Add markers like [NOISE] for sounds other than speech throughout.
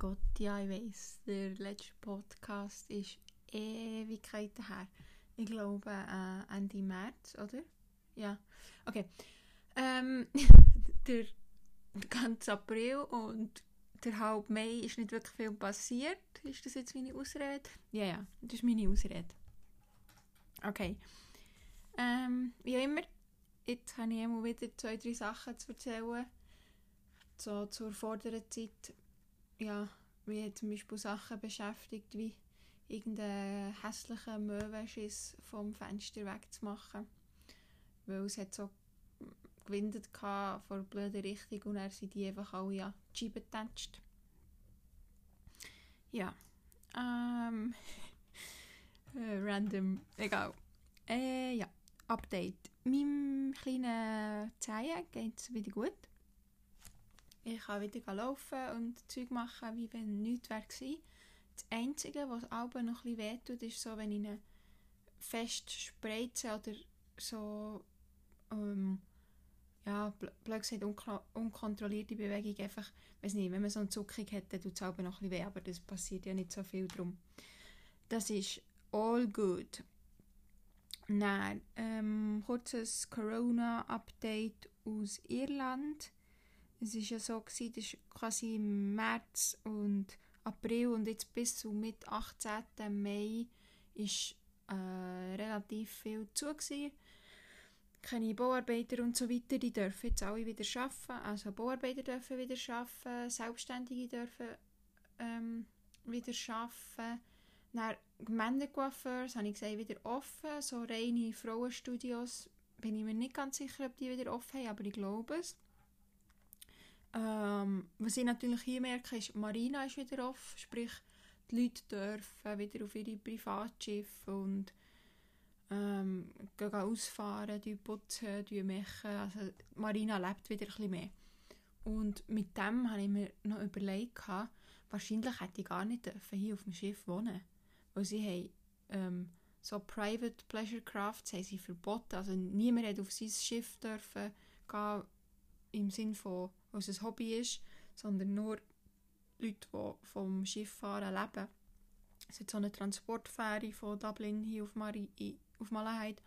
Gott, ja, ich weiß. Der letzte Podcast ist Ewigkeiten her. Ich glaube äh, Ende März, oder? Ja. Okay. Ähm, [LAUGHS] der ganze April und der halb Mai ist nicht wirklich viel passiert. Ist das jetzt meine Ausrede? Ja, ja, das ist meine Ausrede. Okay. Ähm, wie auch immer, jetzt habe ich immer wieder zwei, drei Sachen zu erzählen. So zur vorderen Zeit ja, mich zum Beispiel Sachen beschäftigt, wie irgendeinen hässlichen Möwenschiss vom Fenster wegzumachen. Weil es hat so gewindet von der blöden Richtung und er sind die einfach alle an die. Ja. Ähm. [LAUGHS] Äh, random. Egal. Äh, ja. Update. Meinem kleinen Zehen geht es wieder gut ich kann wieder laufen und Zeug machen, wie wenn nichts wäre. Das Einzige, was aber noch ein bisschen wehtut, ist so, wenn ich ihn fest spreize oder so, ähm, ja, blöd gesagt, unkontrollierte Bewegung, einfach, weiß nicht, wenn man so eine Zuckung dann tut es aber noch bisschen weh, aber das passiert ja nicht so viel drum. Das ist all good. Dann, ähm, kurzes Corona-Update aus Irland. Es war ja so, gewesen, das war quasi im März und April und jetzt bis zum mit 18. Mai ist äh, relativ viel zu. Gewesen. Keine Bauarbeiter und so weiter, die dürfen jetzt alle wieder arbeiten. Also Bauarbeiter dürfen wieder arbeiten, Selbstständige dürfen ähm, wieder arbeiten. Dann Gemeindecoiffeurs, habe ich gesagt, wieder offen. So reine Frauenstudios bin ich mir nicht ganz sicher, ob die wieder offen haben, aber ich glaube es. Ähm, was ich natürlich hier merke, ist, Marina ist wieder offen, sprich, die Leute dürfen wieder auf ihre Privatschiffe und ähm, gehen ausfahren, die putzen, die machen. Also Marina lebt wieder ein bisschen mehr. Und mit dem habe ich mir noch überlegt, wahrscheinlich hätte ich gar nicht dürfen hier auf dem Schiff wohnen weil sie haben ähm, so Private Pleasure Crafts haben sie verboten. Also niemand hat auf sein Schiff dürfen gehen, im Sinne von was ein Hobby ist, sondern nur Leute, die vom Schifffahren leben. Es ist so eine Transportfähre von Dublin hier auf, Mari auf Malaheid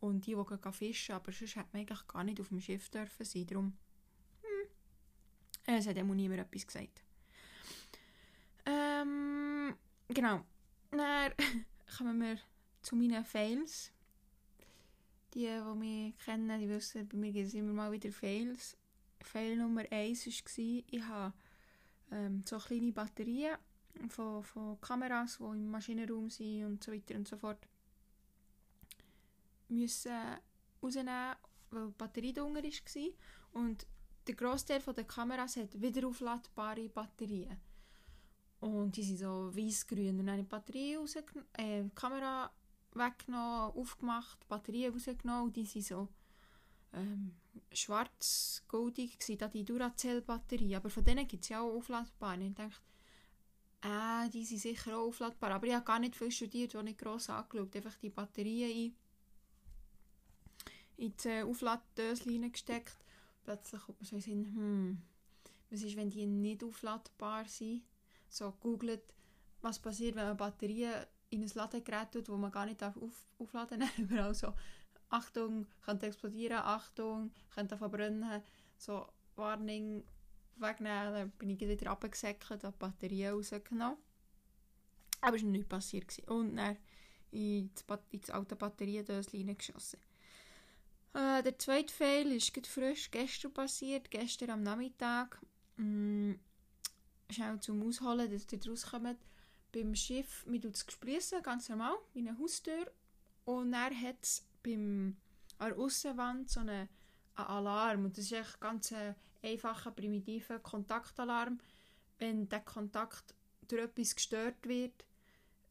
und die, die gehen fischen, aber sonst hätte man eigentlich gar nicht auf dem Schiff dürfen sein. Darum, hm, es hat immer niemand etwas gesagt. Ähm, genau. Dann [LAUGHS] kommen wir zu meinen Fails. Die, die mich kennen, die wissen, bei mir gibt es immer mal wieder Fails. Fail Nummer 1 war, ich habe ähm, so kleine Batterien von, von Kameras, die im Maschinenraum sind und so weiter und so fort, müssen rausnehmen, weil die Batterie drunter war. Und der Großteil der Kameras hat wiederaufladbare Batterien. Und die sind so weiß-grün. Und dann habe ich die Batterie äh, die Kamera weggenommen, aufgemacht, Batterien rausgenommen und die sind so ähm, schwarz-goldig da die Duracell-Batterie. Aber von denen gibt es ja auch aufladbar. Und ich dachte, äh, die sind sicher auch aufladbar. Aber ich habe gar nicht viel studiert, auch nicht gross angeschaut. Einfach die Batterien in, in die äh, Aufladdöschen gesteckt. Plötzlich kommt man so in Sinn, hm, was ist, wenn die nicht aufladbar sind? So googelt, was passiert, wenn man Batterien in ein Ladegerät tut, wo man gar nicht auf, aufladen darf. [LAUGHS] Überall so Achtung, könnte explodieren, Achtung, könnte verbrennen, so Warning wegnehmen, dann bin ich wieder habe die Batterie rausgenommen. Aber es war nichts passiert. Und dann in das, in alte Batteriedöschen geschossen. Äh, der zweite Fail ist frisch gestern passiert, gestern am Nachmittag. Mm, schnell zum Ausholen, dass ihr rauskommt. Beim Schiff, wir tun es gespliessen, ganz normal, wie eine Haustür. Und dann hat es beim, an der Aussenwand so einen, einen Alarm. Und das ist echt ganz ein einfacher, primitiver Kontaktalarm. Wenn der Kontakt durch etwas gestört wird,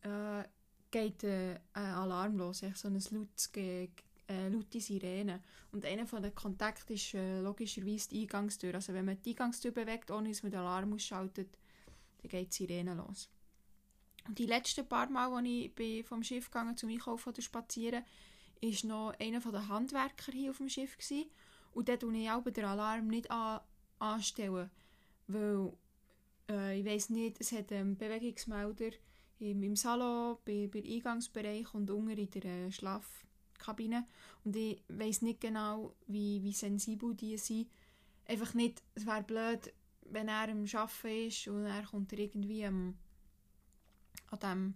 äh, geht äh, ein Alarm los. Echt so eine lautes, äh, laute Sirene. Und einer von den Kontakten ist äh, logischerweise die Eingangstür. Also wenn man die Eingangstür bewegt, ohne dass man den Alarm ausschaltet, dann geht die Sirene los. Und die letzten paar Mal, als ich bin vom Schiff gegangen zum Einkaufen oder spazieren, war noch einer der Handwerker hier auf dem Schiff. Gewesen. Und dort tue ich auch den Alarm nicht an, anstellen, weil Äh, ich weiß nicht, es hat einen Bewegungsmelder im, im Salon, bei, bei Eingangsbereich und unten in der äh, Schlafkabine. Und ich weiß nicht genau, wie, wie sensibel die sind. Einfach nicht, es wäre blöd, wenn er am Arbeiten ist und er kommt irgendwie am, an dem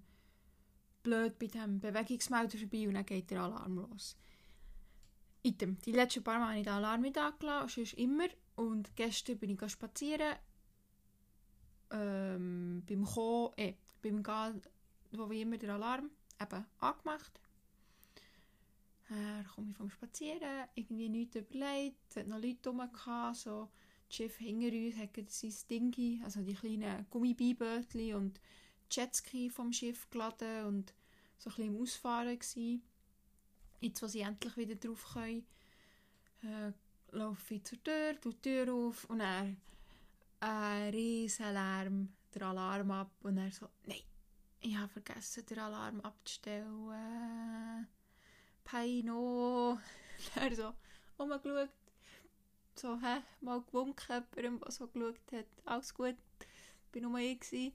blöd bei dem Bewegungsmelder vorbei und dann geht der Alarm los. Item. Die letzten paar Mal habe ich den Alarm nicht angelassen, sonst immer. Und gestern bin ich spazieren. Ähm, beim Kommen, äh, beim Gehen, wo wie immer der Alarm eben angemacht. Dann komme ich vom Spazieren, irgendwie nichts überlegt, es hat noch Leute rum so das Schiff hinter uns hat sein Dingi, also die kleinen Gummibeibötchen und Jetski vom Schiff geladen und so ein im Ausfahren gewesen. Jetzt, wo sie endlich wieder drauf können, äh, laufe ich zur Tür, tue die Tür auf und er ein riesen Lärm, der Alarm ab und er so, nein, ich habe vergessen, den Alarm abzustellen. Paino. [LAUGHS] er so umgeschaut, so, hä, mal gewunken, jemandem, der so geschaut hat, alles gut, war nur ich. Gewesen.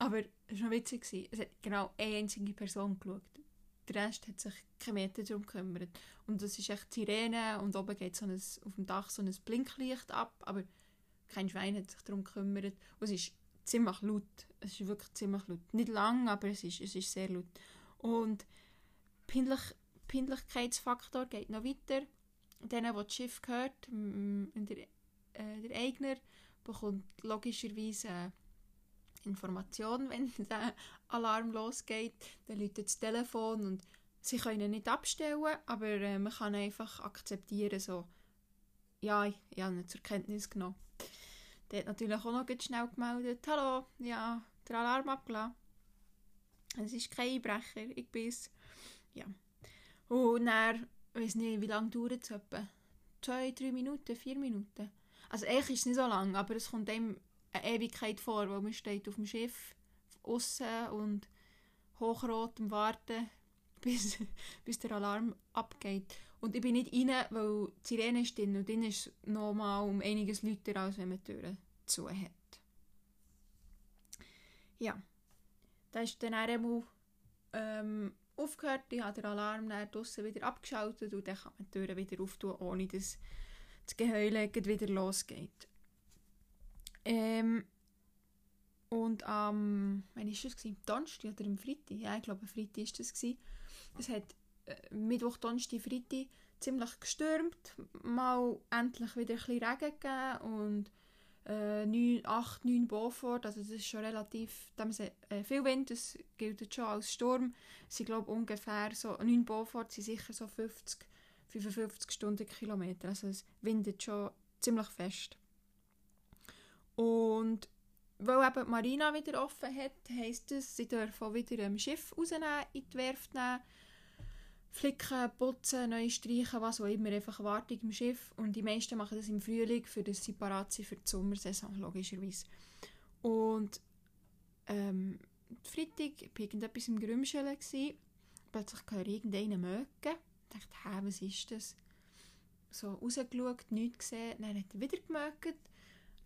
Aber es war noch witzig. Es hat genau eine einzige Person geschaut. Der Rest hat sich kein Meter darum gekümmert. Und das ist echt Sirene und oben geht so ein, auf dem Dach so ein Blinklicht ab, aber kein Schwein hat sich darum gekümmert. Und es ist ziemlich laut. Es ist wirklich ziemlich laut. Nicht lang, aber es ist, es ist sehr laut. Und Pindlich, Pindlichkeitsfaktor geht noch weiter. Denen, die das Schiff gehört, der, äh, der Eigner, bekommt logischerweise Information, [LAUGHS] wenn der Alarm losgeht. Dann läutet das Telefon und sie können ihn nicht abstellen, aber äh, man kann einfach akzeptieren, so, ja, ich, habe ihn zur Kenntnis genommen. Der hat natürlich auch noch schnell gemeldet, hallo, ja, der Alarm abgelassen. Es ist kein Einbrecher, ich bin's. Ja. Und dann, ich weiß nicht, wie lange dauert es etwa? Zwei, drei Minuten, vier Minuten? Also eigentlich ist es nicht so lang, aber es kommt einem eine Ewigkeit vor, weil man steht auf dem Schiff außen und hochrot am Warten, [LAUGHS] bis, bis der Alarm abgeht. Und ich bin nicht rein, weil die Sirene ist drin und drin ist nochmal um einiges lauter, als wenn man die Türen zu hat. Ja, da ist dann einmal ähm, aufgehört, ich habe den Alarm dann draussen wieder abgeschaltet und dann kann man die Türen wieder auftun, ohne dass das Geheule wieder losgeht. Ähm, und am, ähm, wann war das? Gewesen? Donnerstag oder am Freitag? Ja, ich glaube, am Freitag war das. Gewesen. Es hat äh, Mittwoch, Donnerstag, Freitag ziemlich gestürmt. Mal endlich wieder ein bisschen Regen gegeben und äh, 9, 8, 9 Beaufort, also das ist schon relativ, da äh, viel Wind, das gilt schon als Sturm. Sie glaube ungefähr so, 9 Beaufort sind sicher so 50, 55 Stundenkilometer, also es windet schon ziemlich fest. Und weil eben die Marina wieder offen hat, heisst es, sie dürfen wieder ein Schiff rausnehmen, in die Werft nehmen, flicken, putzen, neu streichen, was auch immer, einfach Wartung im Schiff. Und die meisten machen das im Frühling, für das sie für die Sommersaison, logischerweise. Und ähm, Freitag war irgendetwas im Grümschelen. Plötzlich höre ich irgendeinen mögen. Ich dachte, hä, was ist das? So rausgeschaut, nichts gesehen. Dann hat er wieder gemögt.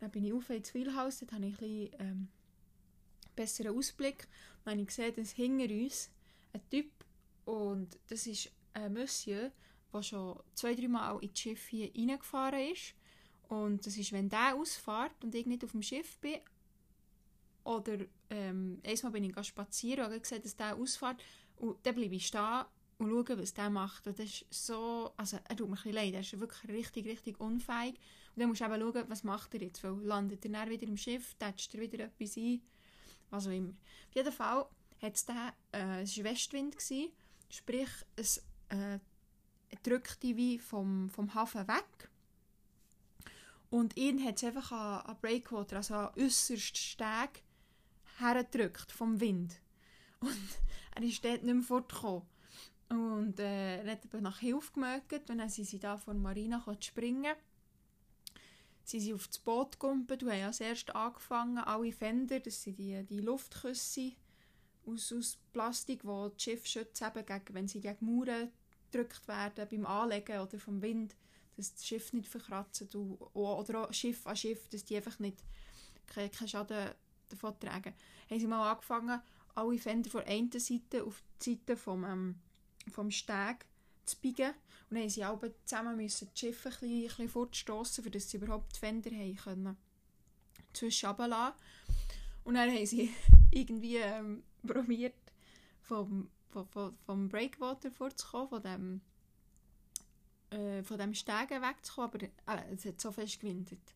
Dann bin ich auf ins Wheelhouse, dort habe ich ein bisschen ähm, besseren Ausblick. Dann habe ich gesehen, dass hinter uns ein Typ, und das ist ein Monsieur, der schon zwei, drei Mal in das Schiff hier reingefahren ist. Und das ist, wenn der ausfährt und ich nicht auf dem Schiff bin, oder ähm, einmal bin ich spazieren und habe gesehen, dass der ausfährt, und dann bleibe ich stehen und schaue, was der macht. Das ist so, also er tut mir ein leid, er ist wirklich richtig, richtig unfähig. Und dann musst du eben schauen, was macht er jetzt, weil landet er dann wieder im Schiff, tätscht er wieder etwas ein, was auch immer. Auf jeden Fall hat es da, äh, es war Westwind, gewesen, sprich, es äh, drückte wie vom, vom Hafen weg. Und ihn hat es einfach an, an Breakwater, also an äußerst Steg, hergedrückt vom Wind. Und [LAUGHS] er ist dort nicht mehr fortgekommen. Und äh, hat nach Hilfe gemögt und dann sind sie da von Marina springen Sie sind auf das Boot gekommen und haben als erstes angefangen, alle Fender, das sind die, die Luftküsse aus, aus Plastik, die das Schiff schützen, eben gegen, wenn sie gegen Mauern gedrückt werden, beim Anlegen oder vom Wind, dass das Schiff nicht verkratzt oder auch Schiff an Schiff, dass die einfach nicht keinen kein Schaden davon tragen. Haben sie mal angefangen, alle Fender von einer Seite auf die Seite vom, ähm, vom Steg zu biegen. Und dann haben sie zusammen müssen die Schiffe ein bisschen, ein bisschen fortstossen, damit sie überhaupt die Fender haben können zwischen runterlassen. Und dann haben sie [LAUGHS] irgendwie ähm, probiert, vom, vom, vom Breakwater vorzukommen, von dem, äh, von dem Stegen wegzukommen, aber äh, es hat so fest gewindet.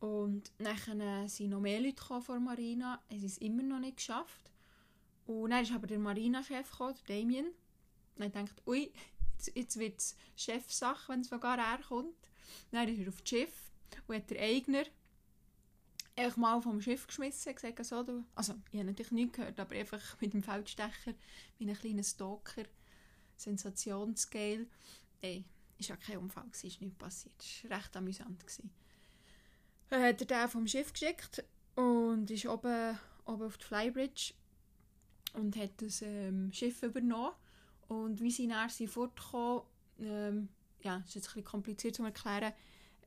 Und dann sind noch mehr Leute von der Marina, es immer noch nicht geschafft. Und dann ist aber der Marina-Chef der Damien. Und ich dachte, ui, jetzt, jetzt wird es Chefsache, wenn es sogar er kommt. Dann ist er auf das Schiff und hat der Eigner einfach mal vom Schiff geschmissen, gesagt, so, du, also ich habe natürlich nichts gehört, aber einfach [LAUGHS] mit dem Feldstecher, wie ein kleiner Stalker, Sensationsgeil. Ey, war ja kein Unfall, es ist nichts passiert, es war recht amüsant. Dann hat er den vom Schiff geschickt und ist oben, oben auf die Flybridge und hat das ähm, Schiff übernommen. Und wie sie nachher sind fortgekommen, ähm, ja, das ist jetzt ein kompliziert zu erklären,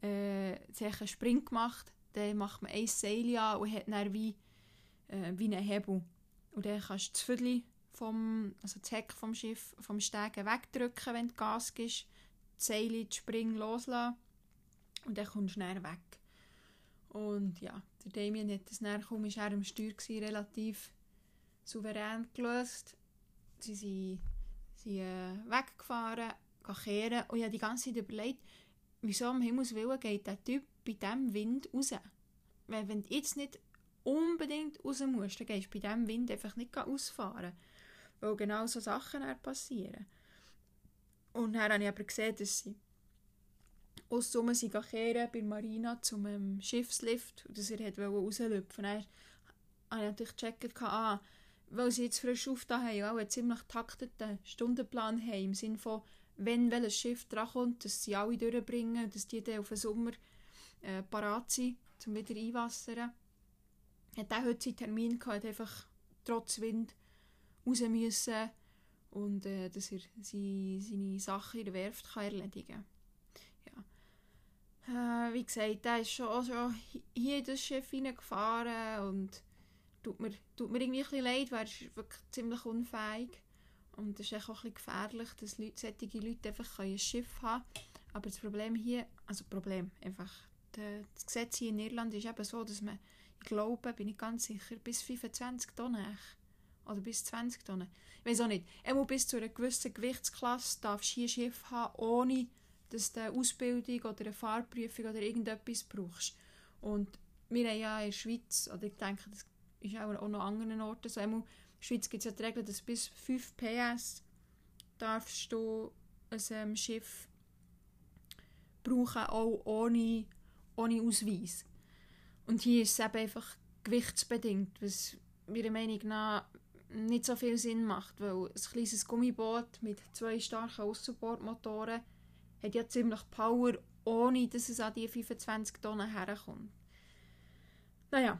äh, sie haben einen Spring gemacht, dann macht man ein Seil an und hat dann wie, äh, wie einen Hebel. Und dann kannst du das vom, also das Heck vom Schiff, vom Stegen wegdrücken, wenn du Gas gibst, das Seil, den Spring loslassen und dann kommst du schnell weg. Und ja, der Damien hat das dann kaum, ist er am Steuer gewesen, relativ souverän gelöst. Sie sind, sind äh, weggefahren, kehren und ich habe die ganze Zeit überlegt, wieso um Himmels Willen geht der Typ bei diesem Wind raus? Weil wenn du jetzt nicht unbedingt raus musst, dann gehst du bei diesem Wind einfach nicht ausfahren. Weil genau so Sachen passieren. Und dann habe ich aber gesehen, dass sie aus Summe sind kehren bei Marina zum ähm, Schiffslift und dass er rauslüpfen wollte. Dann habe ich natürlich gecheckt, ah, weil sie jetzt frisch aufgetan haben, auch einen ziemlich takteten Stundenplan haben, im Sinne von, wenn welches Schiff drankommt, dass sie alle durchbringen, dass die dann auf den Sommer äh, parat sind, um wieder einwassern. Hat auch heute seinen Termin gehabt, einfach trotz Wind raus müssen und äh, dass er seine, seine Sachen in der Werft kann erledigen kann. Äh, wie gesagt, er ist schon, schon hier in das Schiff hineingefahren und tut mir, tut mir irgendwie ein bisschen leid, weil ist wirklich ziemlich unfähig. Und es ist auch ein bisschen gefährlich, dass Leute, solche Leute einfach ein Schiff haben können. Aber das Problem hier, also Problem, einfach, das Gesetz hier in Irland ist eben so, dass man, ich glaube, bin ich ganz sicher, bis 25 Tonnen oder bis 20 Tonnen. Ich weiß auch nicht. Muss bis zu einer gewissen Gewichtsklasse darfst hier ein Schiff haben, ohne dass du eine Ausbildung oder eine Fahrprüfung oder irgendetwas brauchst. Und wir haben ja in der Schweiz, oder ich denke, das ist auch an anderen Orten so. In der Schweiz gibt es ja die Regel, dass bis 5 PS darfst du ein ähm, Schiff brauchen, auch ohne, ohne Ausweis. Und hier ist es eben einfach gewichtsbedingt, was meiner Meinung nach nicht so viel Sinn macht, weil ein kleines Gummiboot mit zwei starken Außenbordmotoren hat ja ziemlich Power, ohne dass es an die 25 Tonnen herkommt. Naja,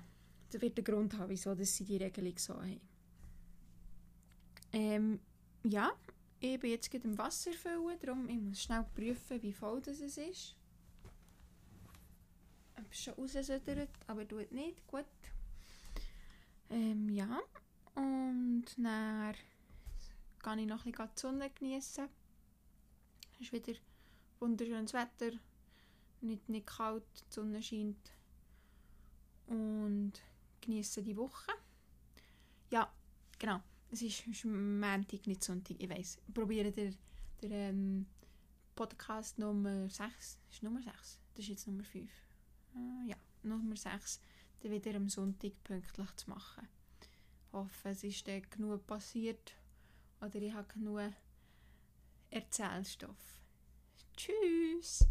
wird der Grund haben, wieso dass sie die Regelung so haben. Ähm, ja, ich bin jetzt gerade im Wasser füllen, darum ich muss schnell prüfen, wie voll das ist. Ich habe schon rausgesödert, aber tut nicht. Gut. Ähm, ja. Und dann kann ich noch ein bisschen die Sonne genießen. Es ist wieder wunderschönes Wetter. Nicht, nicht kalt, die Sonne scheint. Und genieße die Woche. Ja, genau. Es ist, ist Montag, nicht Sonntag, ich weiß. Probiere den, den ähm, Podcast Nummer 6. Ist Nummer 6? Das ist jetzt Nummer 5. Äh, ja, Nummer 6. Dann wieder am Sonntag pünktlich zu machen. Ich hoffe, es ist dann genug passiert oder ich habe genug Erzählstoff. Tschüss!